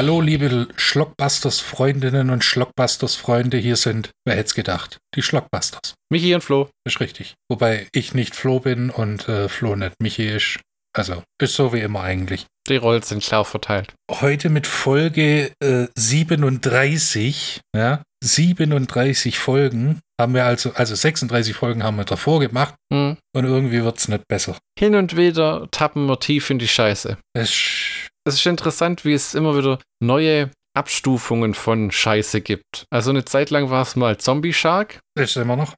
Hallo, liebe Schlockbusters-Freundinnen und Schlockbusters-Freunde, hier sind, wer hätte es gedacht, die Schlockbusters. Michi und Flo. Ist richtig. Wobei ich nicht Flo bin und äh, Flo nicht Michi ist. Also, ist so wie immer eigentlich. Die Rollen sind klar verteilt. Heute mit Folge äh, 37, ja, 37 Folgen haben wir also, also 36 Folgen haben wir davor gemacht Hm. und irgendwie wird es nicht besser. Hin und wieder tappen wir tief in die Scheiße. Es, Es ist interessant, wie es immer wieder neue Abstufungen von Scheiße gibt. Also eine Zeit lang war es mal Zombie Shark. ist immer noch.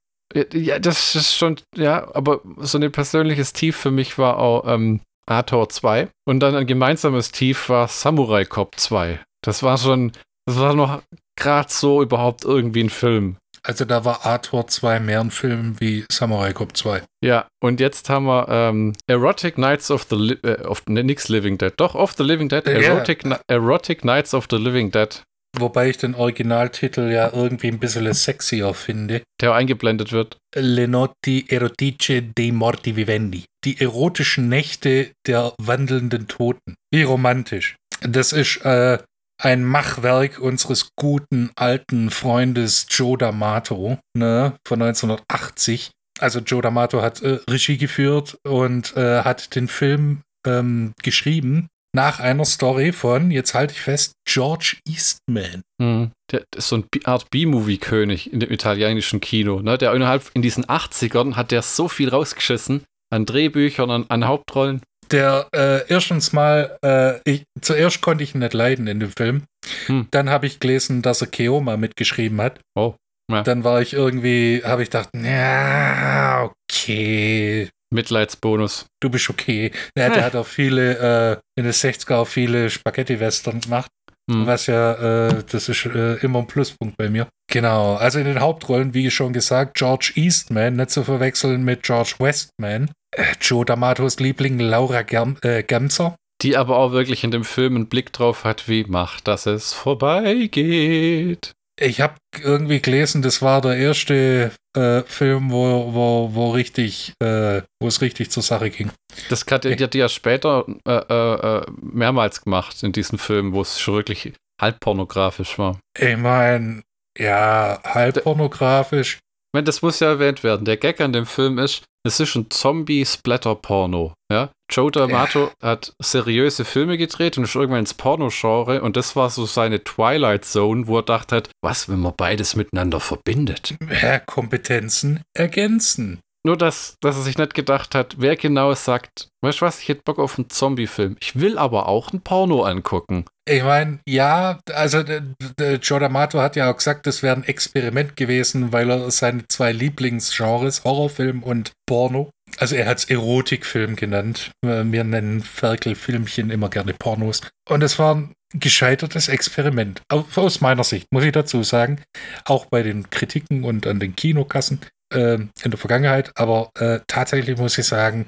Ja, das ist schon, ja, aber so ein persönliches Tief für mich war auch ähm, Ator 2. Und dann ein gemeinsames Tief war Samurai Cop 2. Das war schon, das war noch gerade so überhaupt irgendwie ein Film. Also da war Arthur 2 mehr ein Film wie Samurai Cop 2. Ja, und jetzt haben wir ähm, Erotic Nights of the Li äh, of, ne, nix Living Dead. Doch, of the Living Dead. Ja. Erotic, Ni- Erotic Nights of the Living Dead, Wobei ich den Originaltitel ja irgendwie ein bisschen sexier finde. der eingeblendet wird. Le notti erotiche dei morti vivendi. Die erotischen Nächte der wandelnden Toten. Wie romantisch. Das ist äh, ein Machwerk unseres guten alten Freundes Joe D'Amato ne, von 1980. Also Joe D'Amato hat äh, Regie geführt und äh, hat den Film ähm, geschrieben nach einer Story von, jetzt halte ich fest, George Eastman. Mhm. Der ist so eine Art B-Movie-König in dem italienischen Kino. Ne? Der innerhalb in diesen 80ern hat der so viel rausgeschissen an Drehbüchern, an, an Hauptrollen. Der äh, erstens mal, äh, ich, zuerst konnte ich ihn nicht leiden in dem Film. Hm. Dann habe ich gelesen, dass er Keoma mitgeschrieben hat. Oh, ja. Dann war ich irgendwie, habe ich gedacht, ja, okay, Mitleidsbonus. du bist okay. Ja, der hat auch viele, äh, in den 60er auch viele Spaghetti-Western gemacht. Hm. Was ja, äh, das ist äh, immer ein Pluspunkt bei mir. Genau, also in den Hauptrollen, wie schon gesagt, George Eastman, nicht zu verwechseln mit George Westman. Äh, Joe D'Amatos Liebling Laura Gam äh, Gamser. Die aber auch wirklich in dem Film einen Blick drauf hat, wie macht, dass es vorbeigeht. Ich habe irgendwie gelesen, das war der erste äh, Film, wo, wo, wo richtig, äh, wo es richtig zur Sache ging. Das hat die ja später äh, äh, äh, mehrmals gemacht in diesen Filmen, wo es schon wirklich halb pornografisch war. Ich meine, ja, halb pornografisch. Ich meine, das muss ja erwähnt werden. Der Gag an dem Film ist, es ist ein Zombie-Splatter-Porno. Ja? Joe D'Amato hat seriöse Filme gedreht und ist irgendwann ins Porno-Genre und das war so seine Twilight Zone, wo er dachte hat, was, wenn man beides miteinander verbindet? Ja, Kompetenzen ergänzen. Nur, dass, dass er sich nicht gedacht hat, wer genau sagt, weißt du was, ich hätte Bock auf einen Zombie-Film. Ich will aber auch ein Porno angucken. Ich meine, ja, also der, der Joe D'Amato hat ja auch gesagt, das wäre ein Experiment gewesen, weil er seine zwei Lieblingsgenres, Horrorfilm und Porno, also er hat es Erotikfilm genannt. Äh, Wir nennen Ferkel-Filmchen immer gerne Pornos. Und es war ein gescheitertes Experiment. Au- Aus meiner Sicht, muss ich dazu sagen. Auch bei den Kritiken und an den Kinokassen äh, in der Vergangenheit. Aber äh, tatsächlich muss ich sagen,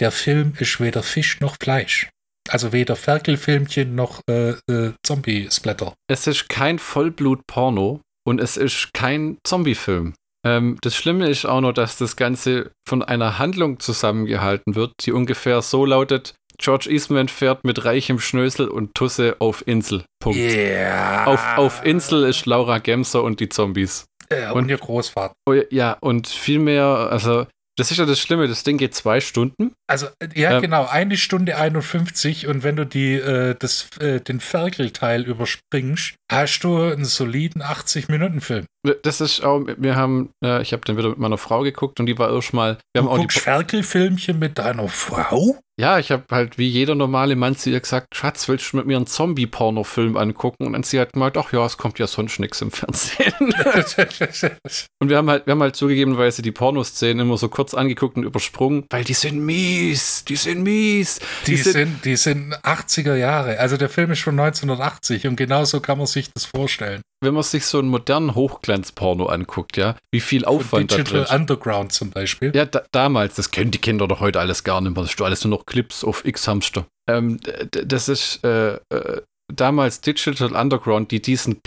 der Film ist weder Fisch noch Fleisch. Also weder Ferkelfilmchen noch äh, äh, Zombie-Splatter. Es ist kein Vollblut-Porno und es ist kein Zombie-Film. Ähm, das Schlimme ist auch noch, dass das Ganze von einer Handlung zusammengehalten wird, die ungefähr so lautet: George Eastman fährt mit reichem Schnösel und Tusse auf Insel. Punkt. Yeah. Auf, auf Insel ist Laura Gemser und die Zombies. Äh, und ihr Großvater. Oh, ja, und viel mehr, also, das ist ja das Schlimme, das Ding geht zwei Stunden. Also, ja, Ähm. genau, eine Stunde 51 und wenn du die, äh, das, äh, den Ferkelteil überspringst, hast du einen soliden 80-Minuten-Film. Das ist auch, wir haben, äh, ich habe den wieder mit meiner Frau geguckt und die war erstmal, wir haben Du die, guckst Ferkelfilmchen mit deiner Frau? Ja, ich habe halt wie jeder normale Mann zu ihr gesagt, Schatz, willst du mit mir einen Zombie-Porno-Film angucken? Und dann sie hat gemeint, ach ja, es kommt ja sonst nichts im Fernsehen. und wir haben halt, wir haben halt zugegebenerweise die Pornoszenen immer so kurz angeguckt und übersprungen, weil die sind mies, die sind mies. Die sind, die sind 80er Jahre. Also der Film ist von 1980 und genauso kann man sich das vorstellen. wenn man sich so einen modernen Hochglanz-Porno anguckt, ja, wie viel Von Aufwand da drin Digital. Underground zum Beispiel. Ja, da, damals, das kennen die Kinder doch heute alles gar nicht mehr. Das ist alles nur noch Clips auf X-Hamster. Ähm, das ist äh, äh, damals Digital Underground, die diesen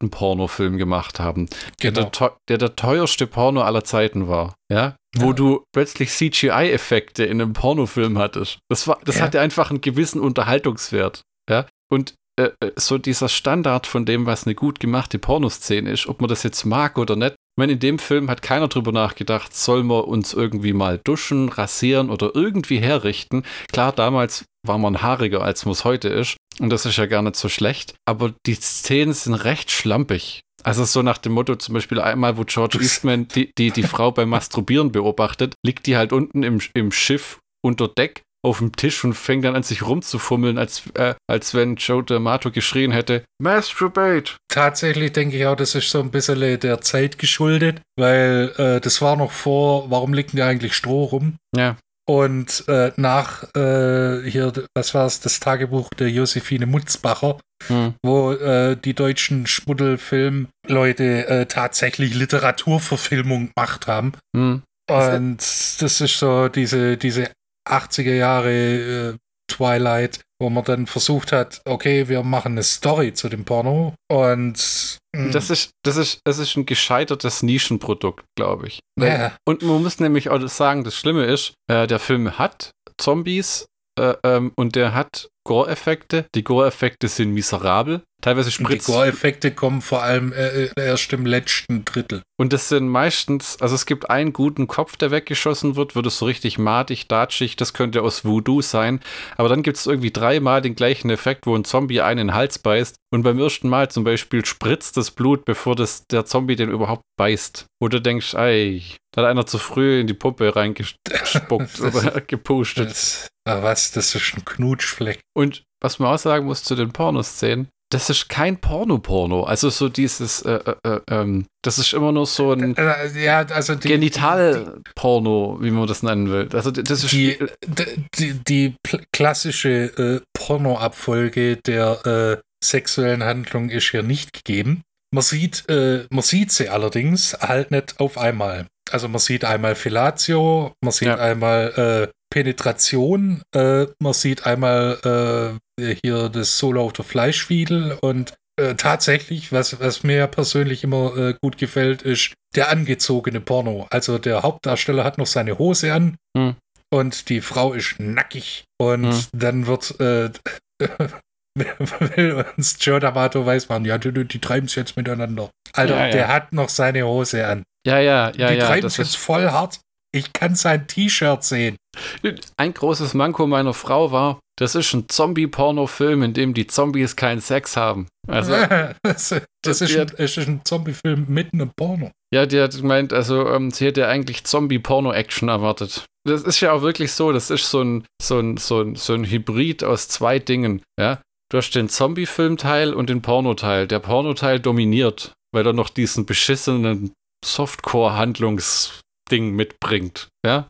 Piraten-Porno-Film gemacht haben, der, Genau. der, der der teuerste Porno aller Zeiten war. Ja, wo Ja. du plötzlich CGI-Effekte in einem Pornofilm hattest. Das, war, das Ja. hatte einfach einen gewissen Unterhaltungswert. Ja, und äh, äh, so dieser Standard von dem, was eine gut gemachte Pornoszene ist, ob man das jetzt mag oder nicht. Ich meine, in dem Film hat keiner drüber nachgedacht, sollen wir uns irgendwie mal duschen, rasieren oder irgendwie herrichten. Klar, damals war man haariger, als man es heute ist. Und das ist ja gar nicht so schlecht. Aber die Szenen sind recht schlampig. Also so nach dem Motto, zum Beispiel einmal, wo George Eastman die, die, die Frau beim Masturbieren beobachtet, liegt die halt unten im, im Schiff unter Deck auf dem Tisch und fängt dann an, sich rumzufummeln, als, äh, als wenn Joe D'Amato geschrien hätte, Masturbate. Tatsächlich denke ich auch, das ist so ein bisschen der Zeit geschuldet, weil äh, das war noch vor, warum liegt denn eigentlich Stroh rum? Ja. Und äh, nach äh, hier, was war es, das Tagebuch der Josephine Mutzbacher, hm. wo äh, die deutschen Schmuddelfilmleute äh, tatsächlich Literaturverfilmung gemacht haben. Hm. Und das ist so diese, diese 80er Jahre äh, Twilight, wo man dann versucht hat, okay, wir machen eine Story zu dem Porno und hm. das ist, das ist, das ist ein gescheitertes Nischenprodukt, glaube ich. Ja. Und man muss nämlich auch sagen, das Schlimme ist, äh, der Film hat Zombies äh, ähm, und der hat Gore-Effekte. Die Gore-Effekte sind miserabel. Teilweise spritzt. Die Gore-Effekte kommen vor allem äh, äh, erst im letzten Drittel. Und das sind meistens, also es gibt einen guten Kopf, der weggeschossen wird, wird es so richtig matig, datschig, das könnte aus Voodoo sein. Aber dann gibt es irgendwie dreimal den gleichen Effekt, wo ein Zombie einen in den Hals beißt. Und beim ersten Mal zum Beispiel spritzt das Blut, bevor das, der Zombie den überhaupt beißt. Du denkst, ey, da hat einer zu früh in die Pumpe reingespuckt oder gepustet. Das, was, das ist ein Knutschfleck. Und was man auch sagen muss zu den Pornoszenen, das ist kein Porno-Porno. Also so dieses, äh, äh, äh, ähm, das ist immer nur so ein äh, äh, ja, also Genital-Porno, wie man das nennen will. Also das ist die, die, die klassische Porno-Abfolge der sexuellen Handlung ist hier nicht gegeben. Man sieht, man sieht sie allerdings halt nicht auf einmal. Also man sieht einmal Fellatio, man sieht ja. einmal Penetration. Äh, man sieht einmal äh, hier das Solo auf der Fleischfiedel und äh, tatsächlich, was, was mir persönlich immer äh, gut gefällt, ist der angezogene Porno. Also der Hauptdarsteller hat noch seine Hose an hm. und die Frau ist nackig und hm. dann wird äh, will uns Joe D'Amato weiß man, ja, die, die treiben es jetzt miteinander. Alter, ja, ja. der hat noch seine Hose an. Ja, ja, ja, die ja. Die treiben es jetzt voll hart. Ich kann sein T-Shirt sehen. Ein großes Manko meiner Frau war, das ist ein Zombie-Porno-Film, in dem die Zombies keinen Sex haben. Also, das, das ist, ein, ist ein Zombie-Film mitten im Porno. Ja, die hat gemeint, also ähm, sie hätte eigentlich Zombie-Porno-Action erwartet. Das ist ja auch wirklich so, das ist so ein, so ein, so ein, so ein Hybrid aus zwei Dingen, ja. Du hast den Zombie-Film-Teil und den Porno-Teil. Der Porno-Teil dominiert, weil er noch diesen beschissenen Softcore-Handlungs- Ding mitbringt. Ja?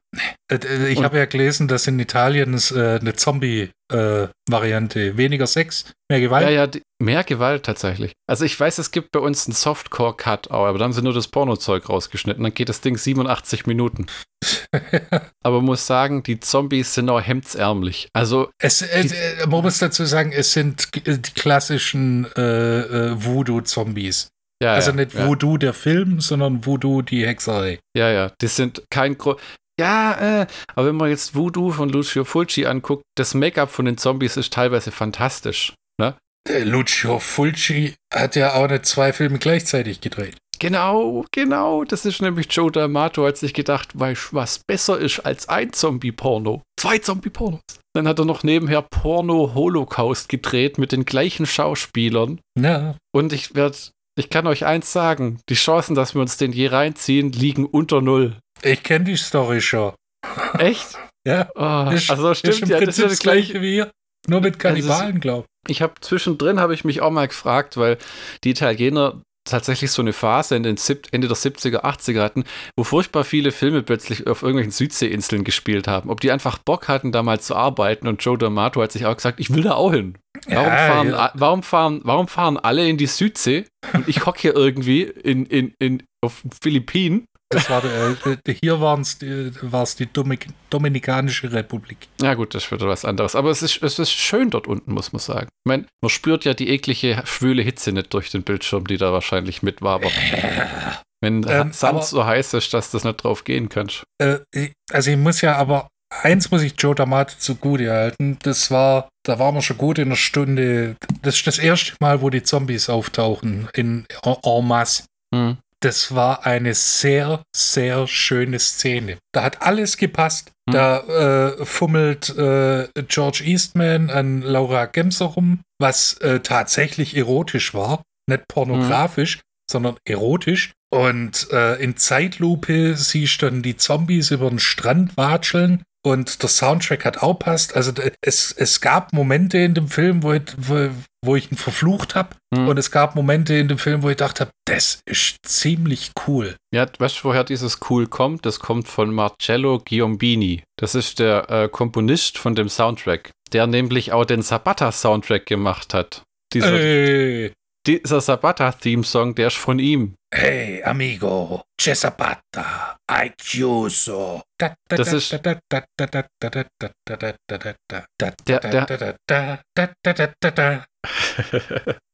Äh, äh, ich habe ja gelesen, dass in Italien es äh, eine Zombie-Variante, äh, weniger Sex, mehr Gewalt. Ja, ja, die, mehr Gewalt tatsächlich. Also ich weiß, es gibt bei uns einen Softcore-Cut, aber da haben sie nur das Pornozeug rausgeschnitten. Dann geht das Ding 87 Minuten. aber man muss sagen, die Zombies sind auch hemdsärmlich. Also es, äh, man muss dazu sagen, es sind die klassischen äh, Voodoo-Zombies. Ja, also ja, nicht Voodoo ja. der Film, sondern Voodoo die Hexerei. Ja, ja, das sind kein Gro Ja, äh, aber wenn man jetzt Voodoo von Lucio Fulci anguckt, das Make-up von den Zombies ist teilweise fantastisch. Ne? Der Lucio Fulci hat ja auch nicht zwei Filme gleichzeitig gedreht. Genau, genau. Das ist nämlich Joe D'Amato hat sich gedacht, weißt was besser ist als ein Zombie-Porno. Zwei Zombie-Pornos. Dann hat er noch nebenher Porno Holocaust gedreht mit den gleichen Schauspielern. Ja. Und ich werde ich kann euch eins sagen, die Chancen, dass wir uns den je reinziehen, liegen unter null. Ich kenne die Story schon. Echt? ja. Oh, ist, also stimmt ist im ja, Prinzip das, ist das gleiche wie hier. Nur mit Kannibalen, glaube ich. Ich habe zwischendrin habe ich mich auch mal gefragt, weil die Italiener tatsächlich so eine Phase in den Ende der 70er, 80er hatten, wo furchtbar viele Filme plötzlich auf irgendwelchen Südseeinseln gespielt haben. Ob die einfach Bock hatten, da mal zu arbeiten und Joe D'Amato hat sich auch gesagt, ich will da auch hin. Warum, ja, fahren, ja. warum, fahren, warum fahren alle in die Südsee und ich hocke hier irgendwie in, in, in, auf Philippinen das war äh, hier war es die, die Dominik Dominikanische Republik. Ja gut, das wieder was anderes. Aber es ist, es ist schön dort unten, muss man sagen. Ich meine, man spürt ja die eklige, schwüle Hitze nicht durch den Bildschirm, die da wahrscheinlich mit war. Aber wenn ähm, Sand so heiß ist, dass das nicht drauf gehen kannst. Äh, also ich muss ja aber, eins muss ich Joe D'Amato zugute halten, das war da waren wir schon gut in einer Stunde. Das ist das erste Mal, wo die Zombies auftauchen in en masse. Mhm. Das war eine sehr, sehr schöne Szene. Da hat alles gepasst. Mhm. Da äh, fummelt äh, George Eastman an Laura Gemser rum, was äh, tatsächlich erotisch war. Nicht pornografisch, mhm. sondern erotisch. Und äh, in Zeitlupe siehst du dann die Zombies über den Strand watscheln und der Soundtrack hat auch passt. Also es, es gab Momente in dem Film, wo ich, wo, wo ich ihn verflucht habe. Mhm. Und es gab Momente in dem Film, wo ich dachte, das ist ziemlich cool. Ja, weißt du, woher dieses cool kommt? Das kommt von Marcello Giombini. Das ist der äh, Komponist von dem Soundtrack, der nämlich auch den Sabata-Soundtrack gemacht hat. Dieser, Ey dieser Sabata-Theme-Song, der ist von ihm. Hey, amigo, c'è Sabata, hai chiuso. Das ist der, der,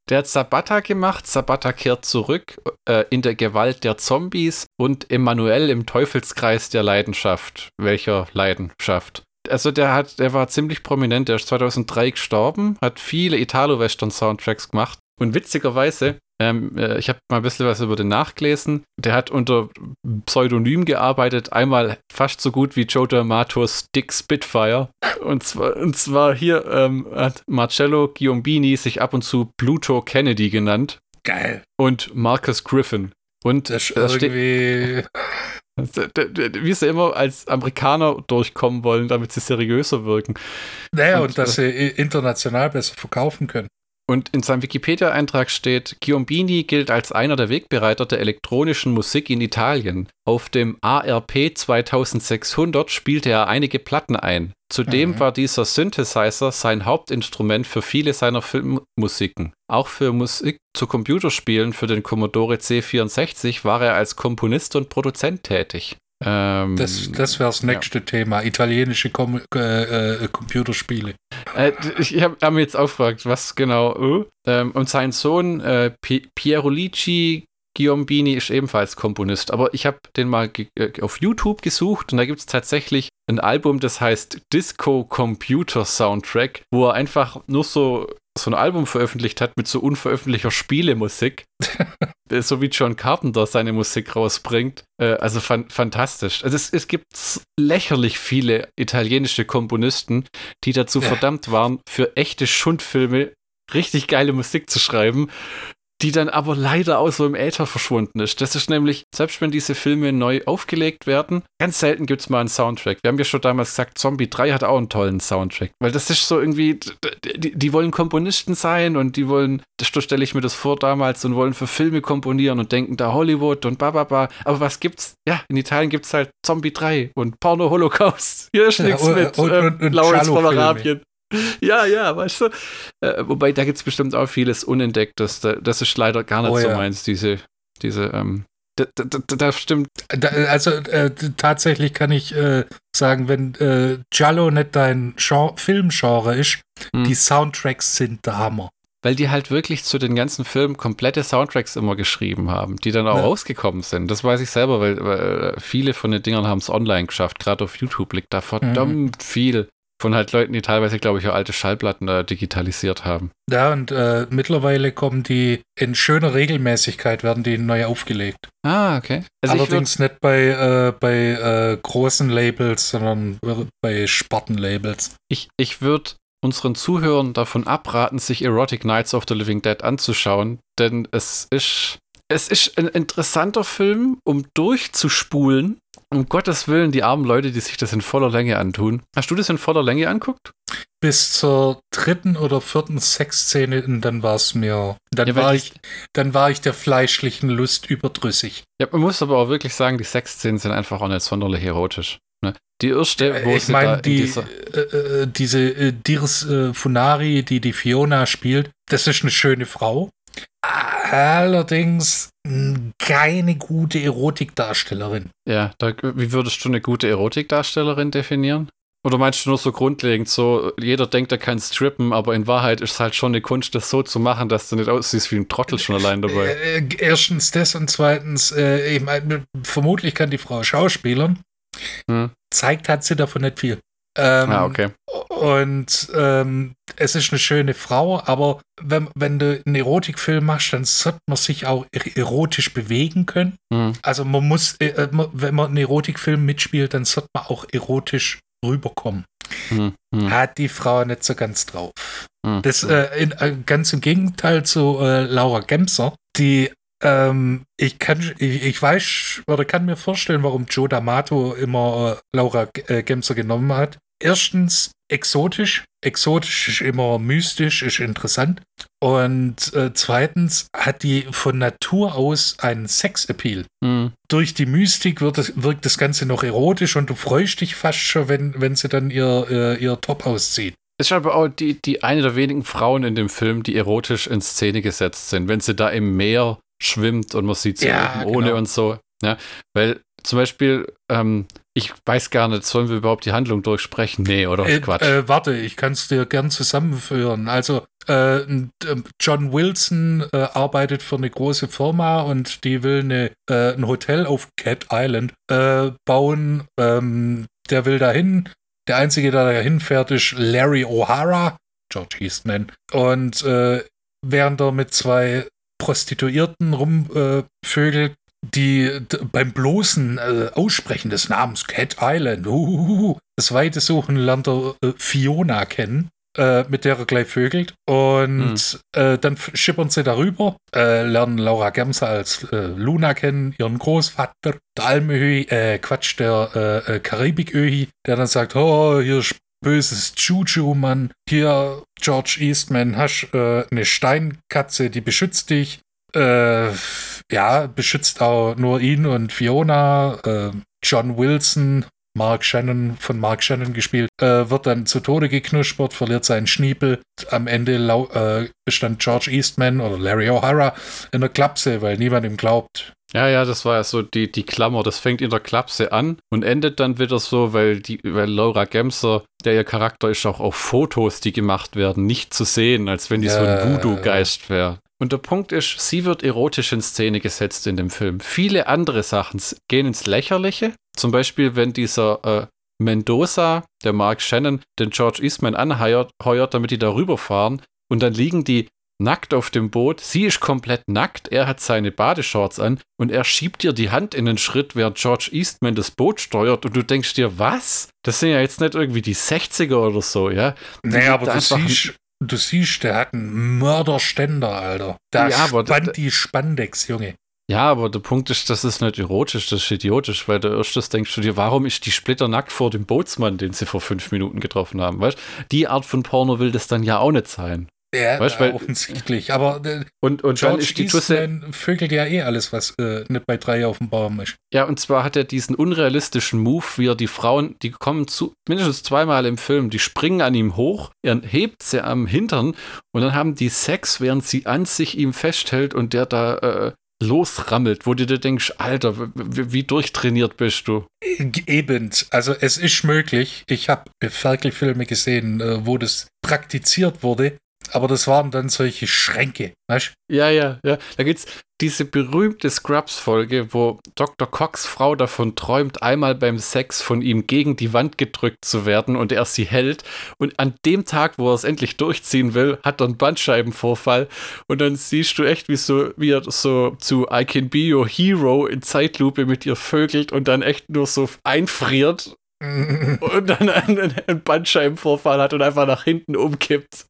der hat Sabata gemacht, Sabata kehrt zurück äh, in der Gewalt der Zombies und Emanuel im Teufelskreis der Leidenschaft. Welcher Leidenschaft? Also der hat, der war ziemlich prominent, der ist 2003 gestorben, hat viele Italo-Western-Soundtracks gemacht und witzigerweise, ähm, äh, ich habe mal ein bisschen was über den nachgelesen. Der hat unter Pseudonym gearbeitet, einmal fast so gut wie Joe D'Amatos Dick Spitfire. Und zwar, und zwar hier ähm, hat Marcello Giombini sich ab und zu Pluto Kennedy genannt. Geil. Und Marcus Griffin. Und das ist irgendwie. Wie sie immer als Amerikaner durchkommen wollen, damit sie seriöser wirken. Naja, und, und dass äh, sie international besser verkaufen können. Und in seinem Wikipedia-Eintrag steht, Giombini gilt als einer der Wegbereiter der elektronischen Musik in Italien. Auf dem ARP 2600 spielte er einige Platten ein. Zudem mhm. war dieser Synthesizer sein Hauptinstrument für viele seiner Filmmusiken. Auch für Musik zu Computerspielen für den Commodore C64 war er als Komponist und Produzent tätig. Ähm, das das wäre das nächste ja. Thema. Italienische Com äh, äh, Computerspiele. Äh, ich habe hab mir jetzt aufgefragt, was genau. Oh. Ähm, und sein Sohn äh, Piero Lici Giombini ist ebenfalls Komponist, aber ich habe den mal äh, auf YouTube gesucht und da gibt es tatsächlich ein Album, das heißt Disco Computer Soundtrack, wo er einfach nur so so ein Album veröffentlicht hat mit so unveröffentlichter Spielemusik. so wie John Carpenter seine Musik rausbringt. Äh, also fan fantastisch. Also es, es, gibt lächerlich viele italienische Komponisten, die dazu ja. verdammt waren, für echte Schundfilme richtig geile Musik zu schreiben die dann aber leider auch so im Äther verschwunden ist. Das ist nämlich, selbst wenn diese Filme neu aufgelegt werden, ganz selten gibt es mal einen Soundtrack. Wir haben ja schon damals gesagt, Zombie 3 hat auch einen tollen Soundtrack. Weil das ist so irgendwie, die, die wollen Komponisten sein und die wollen, das stelle ich mir das vor damals, und wollen für Filme komponieren und denken da Hollywood und bababa. Aber was gibt's? Ja, in Italien gibt es halt Zombie 3 und Porno Holocaust. Hier ist ja, nichts mit und, ähm, und, und Lawrence von Arabien. Ja, ja, weißt du. Äh, wobei, da gibt es bestimmt auch vieles Unentdecktes. Da, das ist leider gar nicht oh, so ja. meins, diese, diese, ähm, da, da, da stimmt. Also äh, tatsächlich kann ich äh, sagen, wenn äh, Giallo nicht dein Genre, Filmgenre ist, hm. die Soundtracks sind der Hammer. Weil die halt wirklich zu den ganzen Filmen komplette Soundtracks immer geschrieben haben, die dann auch ja. rausgekommen sind. Das weiß ich selber, weil, weil viele von den Dingern haben es online geschafft. Gerade auf YouTube liegt da verdammt mhm. viel von halt Leuten, die teilweise, glaube ich, auch alte Schallplatten äh, digitalisiert haben. Ja, und äh, mittlerweile kommen die in schöner Regelmäßigkeit, werden die neu aufgelegt. Ah, okay. Also Allerdings nicht bei, äh, bei äh, großen Labels, sondern bei Spartenlabels. Ich, ich würde unseren Zuhörern davon abraten, sich Erotic Nights of the Living Dead anzuschauen, denn es ist, es ist ein interessanter Film, um durchzuspulen um Gottes Willen, die armen Leute, die sich das in voller Länge antun. Hast du das in voller Länge anguckt? Bis zur dritten oder vierten Sexszene und dann war es mir. Dann, ja, war ich, dann war ich der fleischlichen Lust überdrüssig. Ja, man muss aber auch wirklich sagen, die Sexszenen sind einfach auch nicht sonderlich erotisch. Ne? Die erste, wo ich meine, die, äh, äh, diese äh, Dirs äh, Funari, die die Fiona spielt, das ist eine schöne Frau. Allerdings keine gute Erotikdarstellerin. Ja, da, wie würdest du eine gute Erotikdarstellerin definieren? Oder meinst du nur so grundlegend, so jeder denkt, er kann strippen, aber in Wahrheit ist es halt schon eine Kunst, das so zu machen, dass du nicht aussiehst wie ein Trottel schon allein dabei. Äh, äh, erstens das und zweitens, äh, eben, vermutlich kann die Frau Schauspielern. Hm. Zeigt hat sie davon nicht viel. Ähm, ah, okay. Und ähm, es ist eine schöne Frau, aber wenn, wenn du einen Erotikfilm machst, dann sollte man sich auch erotisch bewegen können. Mhm. Also man muss, äh, äh wenn man einen Erotikfilm mitspielt, dann sollte man auch erotisch rüberkommen. Mhm. Hat die Frau nicht so ganz drauf. Mhm. Das äh, in, äh, ganz im Gegenteil zu äh, Laura Gemser, die ähm, ich kann, ich, ich, weiß oder kann mir vorstellen, warum Joe D'Amato immer äh, Laura äh, Gemser genommen hat. Erstens exotisch. Exotisch ist immer mystisch, ist interessant. Und äh, zweitens hat die von Natur aus einen Sexappeal. Mhm. Durch die Mystik wird das, wirkt das Ganze noch erotisch und du freust dich fast schon, wenn, wenn sie dann ihr, ihr, ihr Top auszieht. Ist aber auch die, die eine der wenigen Frauen in dem Film, die erotisch in Szene gesetzt sind. Wenn sie da im Meer schwimmt und sieht sie ja, ohne genau. und so. Ja, weil zum Beispiel, ähm, ich weiß gar nicht, sollen wir überhaupt die Handlung durchsprechen? Nee, oder? Äh, Quatsch. Äh, warte, ich kann es dir gern zusammenführen. Also, äh, John Wilson äh, arbeitet für eine große Firma und die will eine, äh, ein Hotel auf Cat Island äh, bauen. Ähm, der will dahin. Der Einzige, der dahin fährt, ist Larry O'Hara, George Eastman. Und während er mit zwei Prostituierten rumvögelt, die beim bloßen äh, Aussprechen des Namens Cat Island, uh, das weite Suchen lernt er äh, Fiona kennen, äh, mit der er gleich vögelt. Und mhm. dann schippern sie darüber, äh, lernen Laura Gemser als äh, Luna kennen, ihren Großvater, der Almöhi, äh, Quatsch, der äh, Karibiköhi, der dann sagt, oh, hier böses Juju, Mann. Hier, George Eastman, hast eine Steinkatze, die beschützt dich. Äh, ja, beschützt auch nur ihn und Fiona. Äh, John Wilson, Mark Shannon, von Mark Shannon gespielt, äh, wird dann zu Tode geknuspert, verliert seinen Schniepel. Am Ende äh, bestand George Eastman oder Larry O'Hara in der Klapse, weil niemand ihm glaubt. Ja, ja, das war ja so die, die Klammer. Das fängt in der Klapse an und endet dann wieder so, weil, die, weil Laura Gemser, der ihr Charakter ist, auch auf Fotos, die gemacht werden, nicht zu sehen, als wenn die ja, so ein Voodoo-Geist wäre. Und der Punkt ist, sie wird erotisch in Szene gesetzt in dem Film. Viele andere Sachen gehen ins Lächerliche. Zum Beispiel, wenn dieser äh, Mendoza, der Mark Shannon, den George Eastman anheuert, damit die da rüberfahren. Und dann liegen die nackt auf dem Boot. Sie ist komplett nackt. Er hat seine Badeshorts an und er schiebt ihr die Hand in den Schritt, während George Eastman das Boot steuert. Und du denkst dir, was? Das sind ja jetzt nicht irgendwie die 60er oder so, ja? Die naja, aber du siehst, Du siehst, der hat einen Mörderständer, Alter. Da ja, spannt die Spandex, Junge. Ja, aber der Punkt ist, das ist nicht erotisch, das ist idiotisch, weil du erstes denkst du dir, warum ist die Splitter nackt vor dem Bootsmann, den sie vor fünf Minuten getroffen haben, weißt Die Art von Porno will das dann ja auch nicht sein. Ja, weißt, weil, offensichtlich. Aber äh, und, und George dann ist die Tusse vögelt ja eh alles, was äh, nicht bei drei auf dem Baum ist. Ja, und zwar hat er diesen unrealistischen Move, wie er die Frauen, die kommen zu, mindestens zweimal im Film, die springen an ihm hoch, er hebt sie am Hintern und dann haben die Sex, während sie an sich ihm festhält und der da äh, losrammelt, wo du dir denkst, Alter, wie durchtrainiert bist du? Eben, also es ist möglich. Ich habe Ferkel-Filme gesehen, äh, wo das praktiziert wurde aber das waren dann solche Schränke, weißt Ja, ja, ja. Da gibt's diese berühmte Scrubs-Folge, wo Dr. Cox Frau davon träumt, einmal beim Sex von ihm gegen die Wand gedrückt zu werden und er sie hält. Und an dem Tag, wo er es endlich durchziehen will, hat er einen Bandscheibenvorfall. Und dann siehst du echt, wie, so, wie er so zu I Can Be Your Hero in Zeitlupe mit ihr vögelt und dann echt nur so einfriert und dann einen, einen Bandscheibenvorfall hat und einfach nach hinten umkippt.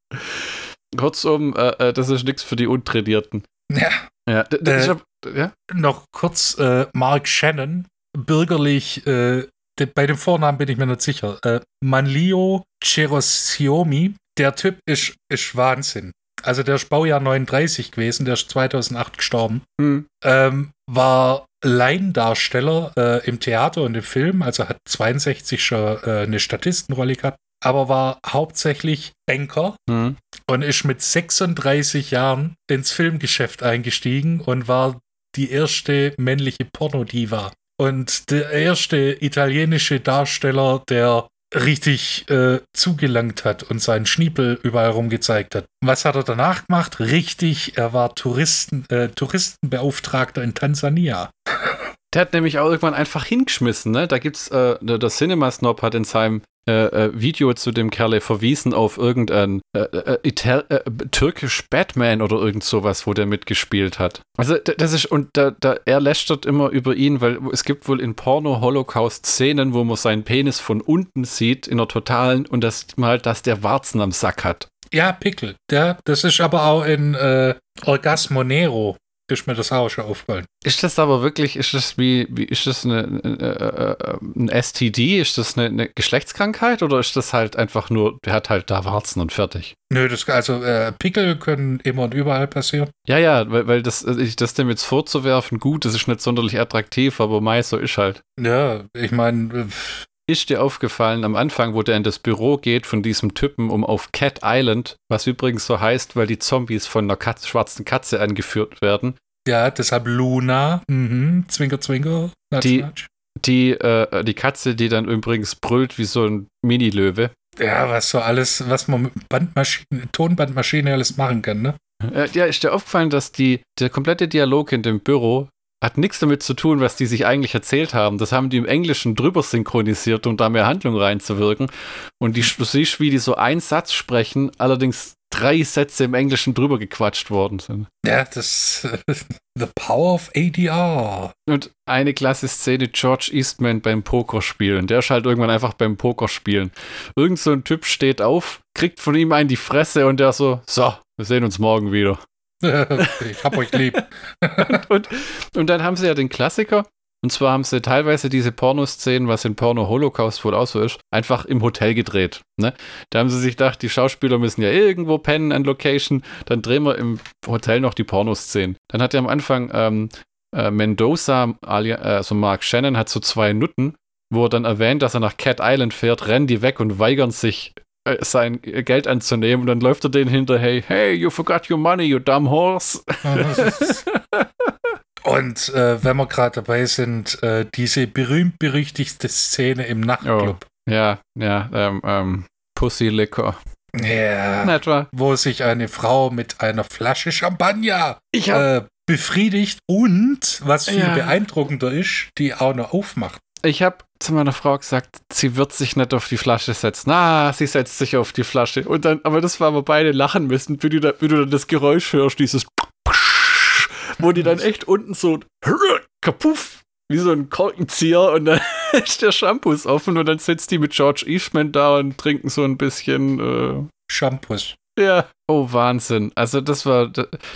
Kurzum, äh, äh, das ist nichts für die Untrainierten. Ja. Ja, äh, hab, ja? Noch kurz, äh, Mark Shannon, bürgerlich, äh, de, bei dem Vornamen bin ich mir nicht sicher. Äh, Manlio Cherosiomi, der Typ ist, ist Wahnsinn. Also der ist Baujahr 39 gewesen, der ist 2008 gestorben. Mhm. Ähm, war Laiendarsteller im Theater und im Film, also hat 62 schon eine Statistenrolle gehabt, aber war hauptsächlich Banker mhm. und ist mit 36 Jahren ins Filmgeschäft eingestiegen und war die erste männliche Pornodiva. Und der erste italienische Darsteller, der richtig äh, zugelangt hat und seinen Schniepel überall rum gezeigt hat. Was hat er danach gemacht? Richtig, er war Touristen, äh, Touristenbeauftragter in Tansania. Der hat nämlich auch irgendwann einfach hingeschmissen, ne? Da gibt's, äh, der Cinema Snob hat in seinem äh, äh, Video zu dem Kerle verwiesen auf irgendein äh, äh, Ital äh, türkisch Batman oder irgend sowas, wo der mitgespielt hat. Also das ist, und da, da, er lästert immer über ihn, weil es gibt wohl in Porno-Holocaust-Szenen, wo man seinen Penis von unten sieht, in der totalen, und das mal, dass der Warzen am Sack hat. Ja, Pickel. Ja, das ist aber auch in äh, Orgasmo Nero ist mir das auch schon aufgefallen. Ist das aber wirklich, ist das wie, wie ist das eine, eine, äh, ein STD? Ist das eine, eine, Geschlechtskrankheit oder ist das halt einfach nur, der hat halt da Warzen und fertig? Nö, das, also äh, Pickel können immer und überall passieren. Ja, ja, weil, weil das, äh, das dem jetzt vorzuwerfen, gut, das ist nicht sonderlich attraktiv, aber mei, so ist halt. Ja, ich meine, äh, ist dir aufgefallen am Anfang, wo der in das Büro geht von diesem Typen, um auf Cat Island, was übrigens so heißt, weil die Zombies von einer Katze, schwarzen Katze angeführt werden. Ja, deshalb Luna. Mhm. Zwinker, zwinker. Natsch, die, natsch. Die, äh, die Katze, die dann übrigens brüllt wie so ein Mini-Löwe. Ja, was so alles, was man mit Bandmaschine, Tonbandmaschine alles machen kann, ne? Ja, ist dir aufgefallen, dass die, der komplette Dialog in dem Büro hat nichts damit zu tun, was die sich eigentlich erzählt haben. Das haben die im Englischen drüber synchronisiert, um da mehr Handlung reinzuwirken. Und die, du siehst, wie die so einen Satz sprechen, allerdings drei Sätze im Englischen drüber gequatscht worden sind. Ja, das The Power of ADR. Und eine klasse Szene, George Eastman beim Pokerspielen. Der ist halt irgendwann einfach beim Pokerspielen. Irgend so ein Typ steht auf, kriegt von ihm einen die Fresse und der so, so, wir sehen uns morgen wieder. ich hab euch lieb. und, und, und, dann haben sie ja den Klassiker. Und zwar haben sie teilweise diese Pornoszenen, was in Porno Holocaust wohl auch so ist, einfach im Hotel gedreht. Ne? Da haben sie sich gedacht, die Schauspieler müssen ja irgendwo pennen an Location, dann drehen wir im Hotel noch die Pornoszenen. Dann hat er am Anfang ähm, äh, Mendoza, also Mark Shannon, hat so zwei Nutten, wo er dann erwähnt, dass er nach Cat Island fährt, rennen die weg und weigern sich, äh, sein Geld anzunehmen und dann läuft er denen hinterher, hey, you forgot your money, you dumb horse. und äh, wenn wir gerade dabei sind, äh, diese berühmt-berüchtigte Szene im Nachtclub. Oh, ja, ja, ähm, ähm, Pussy Liquor. Ja, etwa. wo sich eine Frau mit einer Flasche Champagner äh, befriedigt und, was viel ja. beeindruckender ist, die auch noch aufmacht. Ich habe zu meiner Frau gesagt, sie wird sich nicht auf die Flasche setzen. Na, sie setzt sich auf die Flasche. Und dann, aber das war, wo beide lachen müssen, wie du, da, wie du dann das Geräusch hörst, dieses wo die dann echt unten so kapuff, wie so ein Korkenzieher und dann ist der Shampoo offen und dann sitzt die mit George Eastman da und trinken so ein bisschen äh, Shampoos. Ja. Oh, Wahnsinn. Also, das war,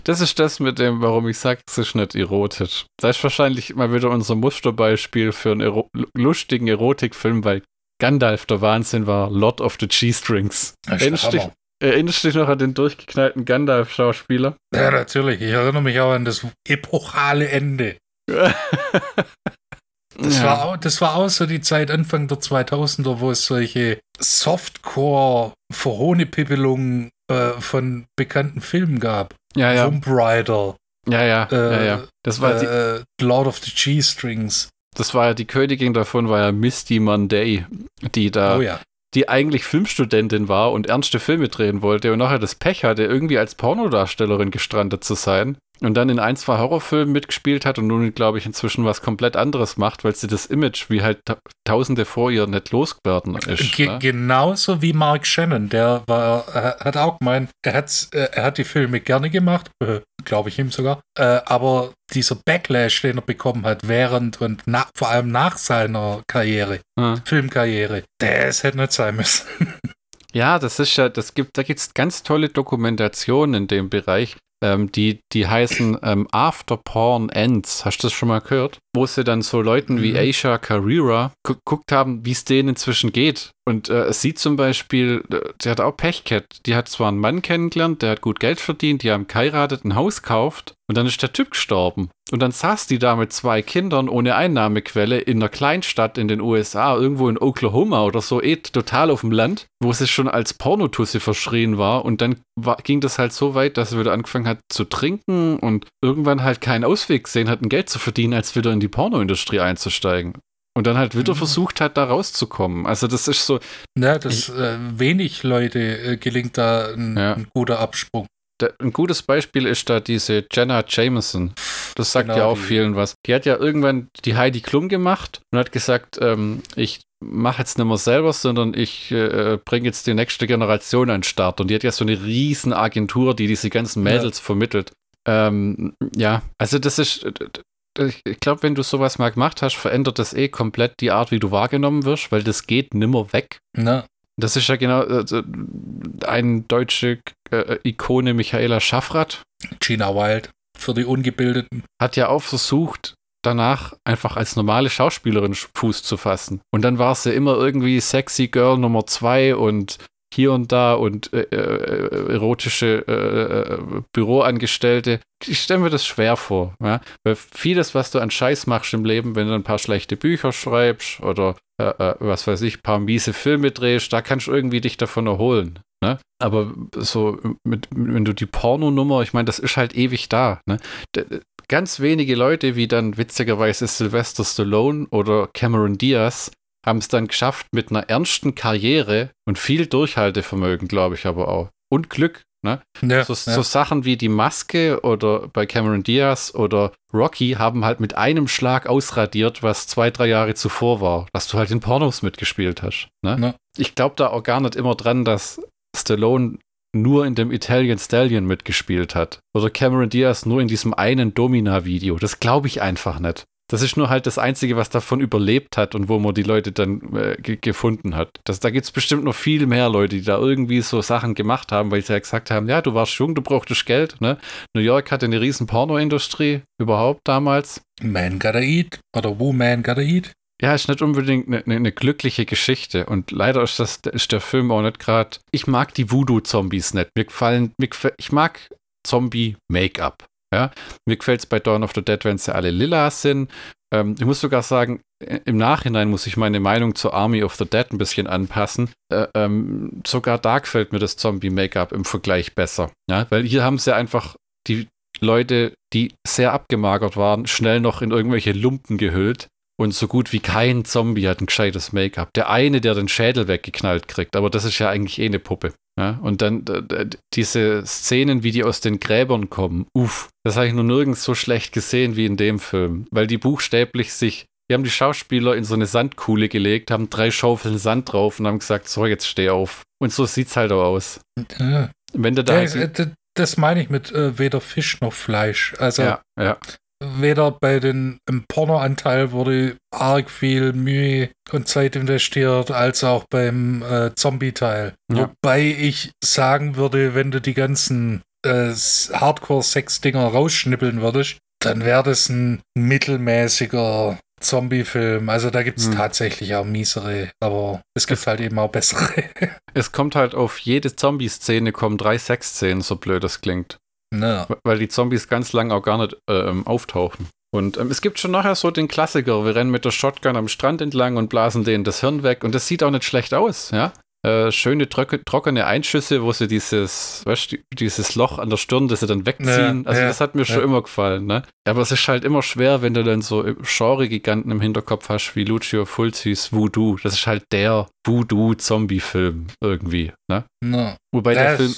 das ist das mit dem, warum ich sage, es ist nicht erotisch. Das ist wahrscheinlich mal wieder unser Musterbeispiel für einen Ero lustigen Erotikfilm, weil Gandalf der Wahnsinn war Lord of the G-Strings. Erinnerst, erinnerst du dich noch an den durchgeknallten Gandalf-Schauspieler? Ja, natürlich. Ich erinnere mich auch an das epochale Ende. Das, ja. war auch, das war auch so die Zeit Anfang der 2000er, wo es solche Softcore-Verhohnepippelungen äh, von bekannten Filmen gab. Ja, ja. Tomb Raider. Ja, ja, äh, ja, ja. Das war äh, die, Lord of the G-Strings. Das war ja die Königin davon, war ja Misty Monday, die da, oh, ja. die eigentlich Filmstudentin war und ernste Filme drehen wollte und nachher das Pech hatte, irgendwie als Pornodarstellerin gestrandet zu sein und dann in ein, zwei Horrorfilmen mitgespielt hat und nun, glaube ich, inzwischen was komplett anderes macht, weil sie das Image, wie halt Tausende vor ihr nicht losgeworden ist. Ge ne? Genauso wie Mark Shannon, der war, äh, hat auch gemeint, er, hat, äh, er hat die Filme gerne gemacht, äh, glaube ich ihm sogar, aber dieser Backlash, den er bekommen hat während und nach, vor allem nach seiner Karriere, hm. Filmkarriere, das hätte nicht sein müssen. Ja, das ist ja, das gibt, da gibt es ganz tolle Dokumentationen in dem Bereich, ähm, die, die heißen ähm, After Porn Ends. Hast du das schon mal gehört? Wo sie dann so Leuten wie mhm. Aisha Carrera geguckt haben, wie es denen inzwischen geht. Und äh, sie zum Beispiel, sie hat auch Pech gehabt. Die hat zwar einen Mann kennengelernt, der hat gut Geld verdient, die haben geheiratet, ein Haus gekauft und dann ist der Typ gestorben. Und dann saß die da mit zwei Kindern ohne Einnahmequelle in einer Kleinstadt in den USA, irgendwo in Oklahoma oder so, eh total auf dem Land, wo sie schon als Pornotusse verschrien war. Und dann war, ging das halt so weit, dass sie wieder angefangen hat zu trinken und irgendwann halt keinen Ausweg gesehen hat, ein Geld zu verdienen, als wieder in die Pornoindustrie einzusteigen. Und dann halt wieder mhm. versucht hat, da rauszukommen. Also das ist so. Ja, das äh, wenig Leute äh, gelingt da ein, ja. ein guter Absprung. Da, ein gutes Beispiel ist da diese Jenna Jameson. Das sagt genau, ja auch vielen was. Die hat ja irgendwann die Heidi Klum gemacht und hat gesagt, ähm, ich mache jetzt nicht mehr selber, sondern ich äh, bringe jetzt die nächste Generation an den Start. Und die hat ja so eine riesen Agentur, die diese ganzen Mädels ja. vermittelt. Ähm, ja, also das ist, ich glaube, wenn du sowas mal gemacht hast, verändert das eh komplett die Art, wie du wahrgenommen wirst, weil das geht nimmer weg. Na. Das ist ja genau also, eine deutsche äh, Ikone Michaela Schaffrath. Gina Wild für die Ungebildeten. Hat ja auch versucht, danach einfach als normale Schauspielerin Fuß zu fassen. Und dann war sie immer irgendwie Sexy Girl Nummer zwei und hier und da und äh, äh, erotische äh, äh, Büroangestellte. Ich stelle mir das schwer vor. Ja? Weil vieles, was du an Scheiß machst im Leben, wenn du ein paar schlechte Bücher schreibst oder äh, äh, was weiß ich, ein paar miese Filme drehst, da kannst du irgendwie dich davon erholen. Ne? Aber so, mit, wenn du die Pornonummer, ich meine, das ist halt ewig da. Ne? Ganz wenige Leute, wie dann witzigerweise Sylvester Stallone oder Cameron Diaz, haben es dann geschafft mit einer ernsten Karriere und viel Durchhaltevermögen, glaube ich aber auch. Und Glück. Ne? Ja, so, ja. so, Sachen wie die Maske oder bei Cameron Diaz oder Rocky haben halt mit einem Schlag ausradiert, was zwei, drei Jahre zuvor war, dass du halt in Pornos mitgespielt hast. Ne? Ja. Ich glaube da auch gar nicht immer dran, dass Stallone nur in dem Italian Stallion mitgespielt hat. Oder Cameron Diaz nur in diesem einen Domina-Video. Das glaube ich einfach nicht. Das ist nur halt das Einzige, was davon überlebt hat und wo man die Leute dann äh, gefunden hat. Das, da gibt es bestimmt noch viel mehr Leute, die da irgendwie so Sachen gemacht haben, weil sie ja gesagt haben, ja, du warst jung, du brauchtest Geld. Ne? New York hatte eine riesen Pornoindustrie überhaupt damals. Man gotta eat oder Woman gotta eat. Ja, ist nicht unbedingt eine, eine, glückliche Geschichte. Und leider ist, das, ist der Film auch nicht gerade. Ich mag die Voodoo-Zombies nicht. Mir gefallen, mir ich mag Zombie-Make-up. Ja? Mir gefällt es bei Dawn of the Dead, wenn sie alle lila sind. Ähm, ich muss sogar sagen, im Nachhinein muss ich meine Meinung zur Army of the Dead ein bisschen anpassen. Äh, ähm, sogar da gefällt mir das Zombie-Make-up im Vergleich besser. Ja? Weil hier haben sie einfach die Leute, die sehr abgemagert waren, schnell noch in irgendwelche Lumpen gehüllt und so gut wie kein Zombie hat ein gescheites Make-up. Der eine, der den Schädel weggeknallt kriegt, aber das ist ja eigentlich eh eine Puppe. Ja? Und dann diese Szenen, wie die aus den Gräbern kommen, uff, das habe ich nur nirgends so schlecht gesehen wie in dem Film, weil die buchstäblich sich die haben die Schauspieler in so eine Sandkuhle gelegt, haben drei Schaufeln Sand drauf und haben gesagt, so, jetzt steh auf. Und so sieht's halt auch aus. Ja. Wenn du da. Ja, das meine ich mit äh, weder Fisch noch Fleisch. Also ja, ja weder bei den im Pornoanteil wurde arg viel Mühe und Zeit investiert, als auch beim äh, Zombie-Teil. Ja. Wobei ich sagen würde, wenn du die ganzen äh, Hardcore-Sex-Dinger rausschnippeln würdest, dann wäre das ein mittelmäßiger Zombie-Film. Also da gibt es hm. tatsächlich auch miesere, aber es gibt es, halt eben auch bessere. es kommt halt auf jede Zombie-Szene kommen drei Sex-Szenen, so blöd das klingt. Ja. Weil die Zombies ganz lang auch gar nicht ähm, auftauchen. Und ähm, es gibt schon nachher so den Klassiker, wir rennen mit der Shotgun am Strand entlang und blasen denen das Hirn weg und das sieht auch nicht schlecht aus, ja. Äh, schöne trockene Einschüsse, wo sie dieses, weißt, dieses Loch an der Stirn, das sie dann wegziehen. Ja, also ja, das hat mir schon immer gefallen, ne? Aber es ist halt immer schwer, wenn du dann so Genre-Giganten im Hinterkopf hast, wie Lucio Fulcis Voodoo. Das ist halt der Voodoo-Zombie-Film irgendwie, ne? No. Wobei das der Film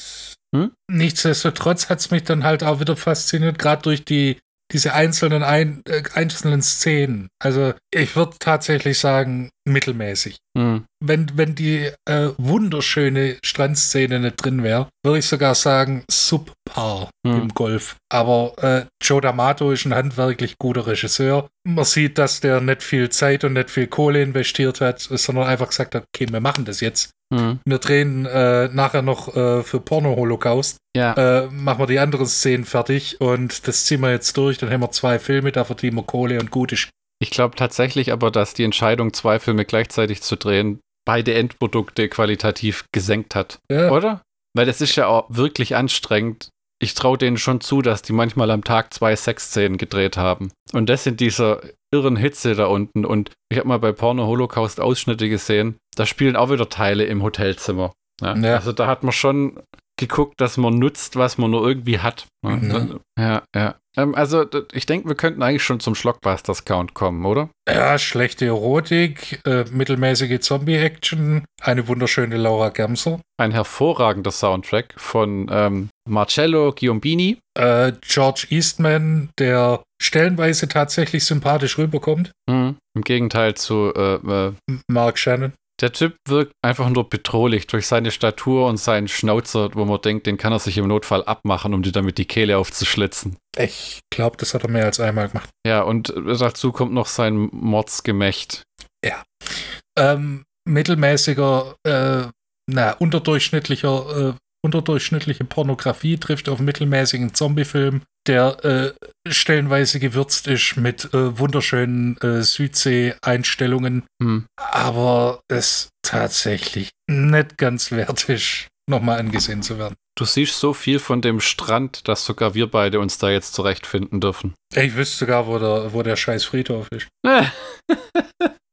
hm? Nichtsdestotrotz hat es mich dann halt auch wieder fasziniert, gerade durch die diese einzelnen ein, äh, einzelnen Szenen. Also ich würde tatsächlich sagen, mittelmäßig. Mhm. Wenn, wenn die äh, wunderschöne Strandszene nicht drin wäre, würde ich sogar sagen, subpar mhm. im Golf. Aber äh, Joe D'Amato ist ein handwerklich guter Regisseur. Man sieht, dass der nicht viel Zeit und nicht viel Kohle investiert hat, sondern einfach gesagt hat, okay, wir machen das jetzt. Mhm. Wir drehen äh, nachher noch äh, für Porno-Holocaust. Ja. Äh, machen wir die anderen Szenen fertig und das ziehen wir jetzt durch. Dann haben wir zwei Filme, da verdienen wir Kohle und gut ist. Ich glaube tatsächlich aber, dass die Entscheidung, zwei Filme gleichzeitig zu drehen, beide Endprodukte qualitativ gesenkt hat. Ja. Oder? Weil das ist ja auch wirklich anstrengend. Ich traue denen schon zu, dass die manchmal am Tag zwei Sexszenen gedreht haben. Und das in dieser irren Hitze da unten. Und ich habe mal bei Porno Holocaust Ausschnitte gesehen. Da spielen auch wieder Teile im Hotelzimmer. Ja? Ja. Also da hat man schon geguckt, dass man nutzt, was man nur irgendwie hat. Mhm. Ja, ja. Ähm, also, ich denke, wir könnten eigentlich schon zum Schlockbusters-Count kommen, oder? Ja, schlechte Erotik, äh, mittelmäßige Zombie-Action, eine wunderschöne Laura Gemser. Ein hervorragender Soundtrack von ähm, Marcello Giombini. Äh, George Eastman, der stellenweise tatsächlich sympathisch rüberkommt. Mhm. Im Gegenteil zu äh, äh Mark Shannon. Der Typ wirkt einfach nur bedrohlich durch seine Statur und seinen Schnauzer, wo man denkt, den kann er sich im Notfall abmachen, um dir damit die Kehle aufzuschlitzen. Ich glaube, das hat er mehr als einmal gemacht. Ja, und dazu kommt noch sein Mordsgemächt. Ja. Ähm, mittelmäßiger, äh, na, unterdurchschnittlicher, äh, unterdurchschnittliche Pornografie trifft auf mittelmäßigen Zombiefilm der äh, stellenweise gewürzt ist mit äh, wunderschönen äh, Südsee-Einstellungen, hm. aber es tatsächlich nicht ganz wert ist, nochmal angesehen zu werden. Du siehst so viel von dem Strand, dass sogar wir beide uns da jetzt zurechtfinden dürfen. Ich wüsste sogar, wo der, wo der scheiß Friedhof ist.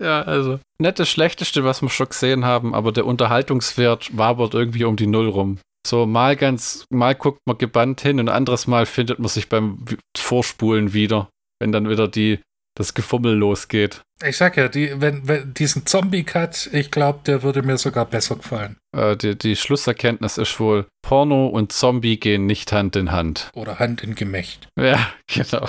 ja, also. Nicht das Schlechteste, was wir schon gesehen haben, aber der Unterhaltungswert wabert irgendwie um die Null rum. So mal ganz, mal guckt man gebannt hin und anderes Mal findet man sich beim Vorspulen wieder, wenn dann wieder die, das Gefummel losgeht. Ich sag ja, die, wenn, wenn diesen Zombie-Cut, ich glaube, der würde mir sogar besser gefallen. Äh, die, die Schlusserkenntnis ist wohl, Porno und Zombie gehen nicht Hand in Hand. Oder Hand in Gemächt. Ja, genau.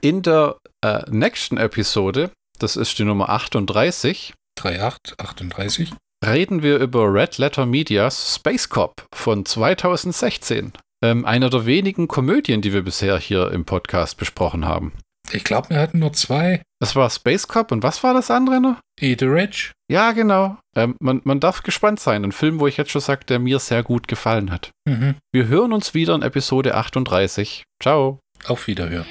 In der äh, nächsten Episode, das ist die Nummer 38. 38, 38 reden wir über Red Letter Medias Space Cop von 2016. Ähm, einer der wenigen Komödien, die wir bisher hier im Podcast besprochen haben. Ich glaube, wir hatten nur zwei. Das war Space Cop und was war das andere noch? Eat the Rich. Ja, genau. Ähm, man, man darf gespannt sein. Ein Film, wo ich jetzt schon sage, der mir sehr gut gefallen hat. Mhm. Wir hören uns wieder in Episode 38. Ciao. Auf Wiederhören.